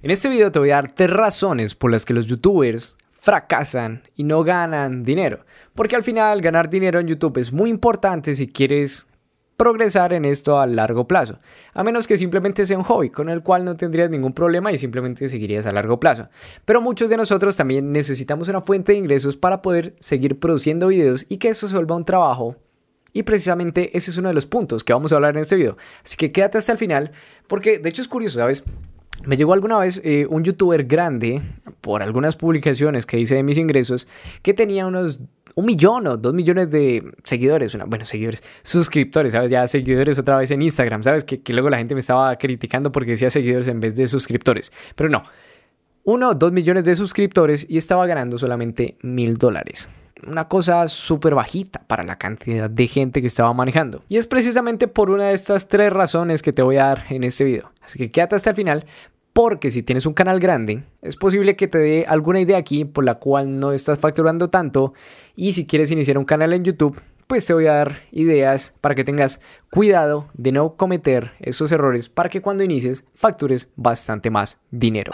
En este video te voy a dar tres razones por las que los youtubers fracasan y no ganan dinero. Porque al final ganar dinero en YouTube es muy importante si quieres progresar en esto a largo plazo. A menos que simplemente sea un hobby con el cual no tendrías ningún problema y simplemente seguirías a largo plazo. Pero muchos de nosotros también necesitamos una fuente de ingresos para poder seguir produciendo videos y que esto se vuelva un trabajo y precisamente ese es uno de los puntos que vamos a hablar en este video. Así que quédate hasta el final, porque de hecho es curioso, ¿sabes? Me llegó alguna vez eh, un youtuber grande, por algunas publicaciones que hice de mis ingresos, que tenía unos un millón o dos millones de seguidores, bueno, seguidores, suscriptores, ¿sabes? Ya seguidores otra vez en Instagram, ¿sabes? Que, que luego la gente me estaba criticando porque decía seguidores en vez de suscriptores. Pero no, uno o dos millones de suscriptores y estaba ganando solamente mil dólares una cosa súper bajita para la cantidad de gente que estaba manejando. Y es precisamente por una de estas tres razones que te voy a dar en este video. Así que quédate hasta el final porque si tienes un canal grande, es posible que te dé alguna idea aquí por la cual no estás facturando tanto y si quieres iniciar un canal en YouTube, pues te voy a dar ideas para que tengas cuidado de no cometer esos errores para que cuando inicies factures bastante más dinero.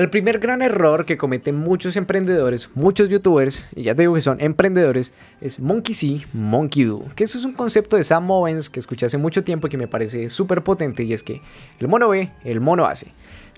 El primer gran error que cometen muchos emprendedores, muchos youtubers, y ya te digo que son emprendedores, es Monkey See, Monkey Do. Que eso es un concepto de Sam Owens que escuché hace mucho tiempo y que me parece súper potente y es que el mono ve, el mono hace.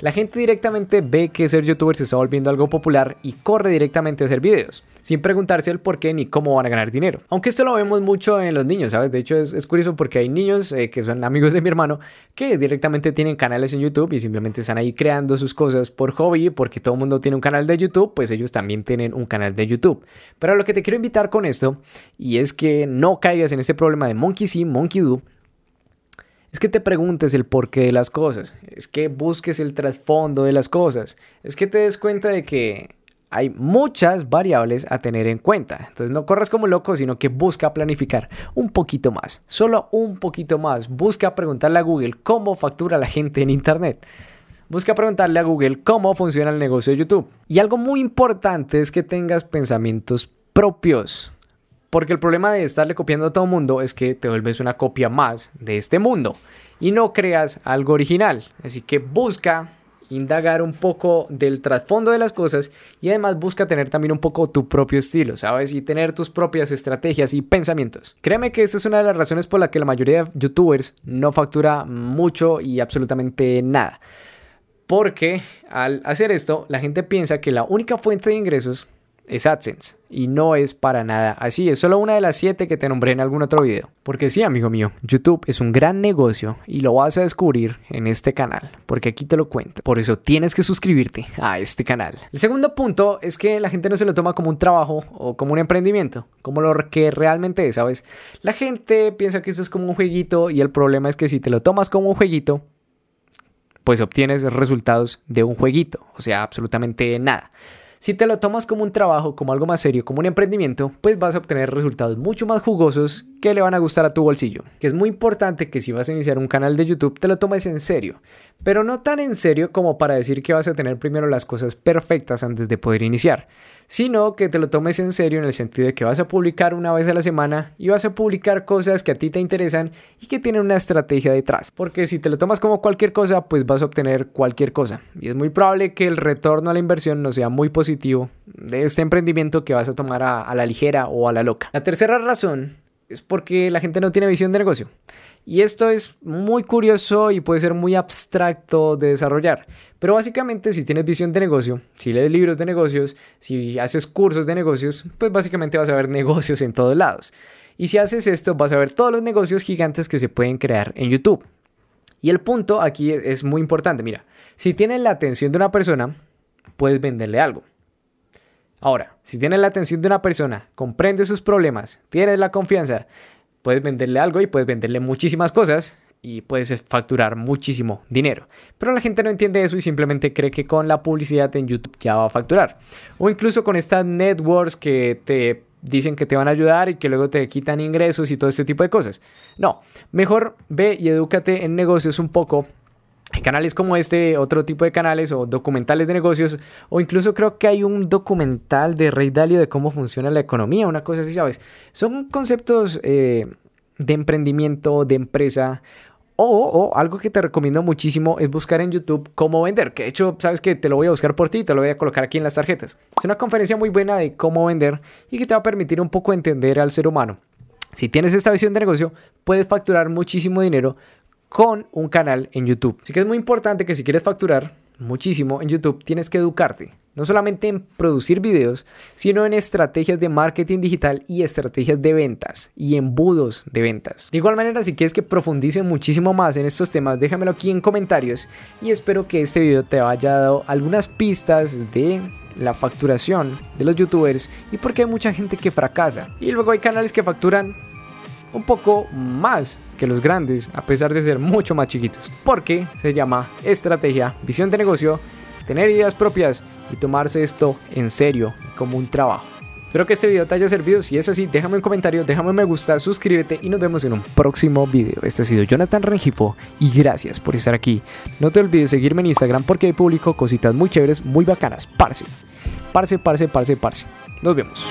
La gente directamente ve que ser youtuber se está volviendo algo popular y corre directamente a hacer videos, sin preguntarse el por qué ni cómo van a ganar dinero. Aunque esto lo vemos mucho en los niños, ¿sabes? De hecho es, curioso porque hay niños eh, que son amigos de mi hermano que directamente tienen canales en YouTube y simplemente están ahí creando sus cosas por hobby, porque todo el mundo tiene un canal de YouTube, pues ellos también tienen un canal de YouTube. Pero lo que te quiero invitar con esto, y es que no caigas en este problema de monkey see, monkey do, es que te preguntes el porqué de las cosas, es que busques el trasfondo de las cosas, es que te des cuenta de que hay muchas variables a tener en cuenta. Entonces no corras como loco, sino que busca planificar un poquito más, solo un poquito más. Busca preguntarle a Google cómo factura la gente en Internet. Busca preguntarle a Google cómo funciona el negocio de YouTube. Y algo muy importante es que tengas pensamientos propios. Porque el problema de estarle copiando a todo mundo es que te vuelves una copia más de este mundo y no creas algo original. Así que busca indagar un poco del trasfondo de las cosas y además busca tener también un poco tu propio estilo, ¿sabes? Y tener tus propias estrategias y pensamientos. Créeme que esta es una de las razones por la que la mayoría de youtubers no factura mucho y absolutamente nada. Porque al hacer esto, la gente piensa que la única fuente de ingresos es AdSense y no es para nada así, es solo una de las siete que te nombré en algún otro video. Porque sí, amigo mío, YouTube es un gran negocio y lo vas a descubrir en este canal, porque aquí te lo cuento. Por eso tienes que suscribirte a este canal. El segundo punto es que la gente no se lo toma como un trabajo o como un emprendimiento, como lo que realmente es, ¿sabes? La gente piensa que eso es como un jueguito y el problema es que si te lo tomas como un jueguito, pues obtienes resultados de un jueguito, o sea, absolutamente nada. Si te lo tomas como un trabajo, como algo más serio, como un emprendimiento, pues vas a obtener resultados mucho más jugosos que le van a gustar a tu bolsillo. Que es muy importante que si vas a iniciar un canal de YouTube te lo tomes en serio, pero no tan en serio como para decir que vas a tener primero las cosas perfectas antes de poder iniciar sino que te lo tomes en serio en el sentido de que vas a publicar una vez a la semana y vas a publicar cosas que a ti te interesan y que tienen una estrategia detrás. Porque si te lo tomas como cualquier cosa, pues vas a obtener cualquier cosa. Y es muy probable que el retorno a la inversión no sea muy positivo de este emprendimiento que vas a tomar a, a la ligera o a la loca. La tercera razón es porque la gente no tiene visión de negocio. Y esto es muy curioso y puede ser muy abstracto de desarrollar. Pero básicamente si tienes visión de negocio, si lees libros de negocios, si haces cursos de negocios, pues básicamente vas a ver negocios en todos lados. Y si haces esto, vas a ver todos los negocios gigantes que se pueden crear en YouTube. Y el punto aquí es muy importante. Mira, si tienes la atención de una persona, puedes venderle algo. Ahora, si tienes la atención de una persona, comprende sus problemas, tienes la confianza puedes venderle algo y puedes venderle muchísimas cosas y puedes facturar muchísimo dinero. Pero la gente no entiende eso y simplemente cree que con la publicidad en YouTube ya va a facturar. O incluso con estas networks que te dicen que te van a ayudar y que luego te quitan ingresos y todo este tipo de cosas. No, mejor ve y edúcate en negocios un poco canales como este, otro tipo de canales o documentales de negocios, o incluso creo que hay un documental de Rey Dalio de cómo funciona la economía, una cosa así, ¿sabes? Son conceptos eh, de emprendimiento, de empresa, O, algo que te recomiendo muchísimo es buscar en YouTube cómo vender. Que de hecho, sabes que te lo voy a buscar por ti, te lo voy a colocar aquí en las tarjetas. Es una conferencia muy buena de cómo vender y que te va a permitir un poco entender al ser humano. Si tienes esta visión de negocio, puedes facturar muchísimo dinero con un canal en YouTube. Así que es muy importante que si quieres facturar muchísimo en YouTube, tienes que educarte. No solamente en producir videos, sino en estrategias de marketing digital y estrategias de ventas y embudos de ventas. De igual manera, si quieres que profundice muchísimo más en estos temas, déjamelo aquí en comentarios y espero que este video te haya dado algunas pistas de la facturación de los youtubers y porque hay mucha gente que fracasa. Y luego hay canales que facturan un poco más que los grandes, a pesar de ser mucho más chiquitos. Porque se llama estrategia, visión de negocio, tener ideas propias y tomarse esto en serio como un trabajo. Espero que este video te haya servido. Si es así, déjame un comentario, déjame un me gusta, suscríbete y nos vemos en un próximo video. Este ha sido Jonathan Rengifo y gracias por estar aquí. No te olvides seguirme en Instagram porque hay publico cositas muy chéveres, muy bacanas. Parce, parce, parce, parce, parce. Nos vemos.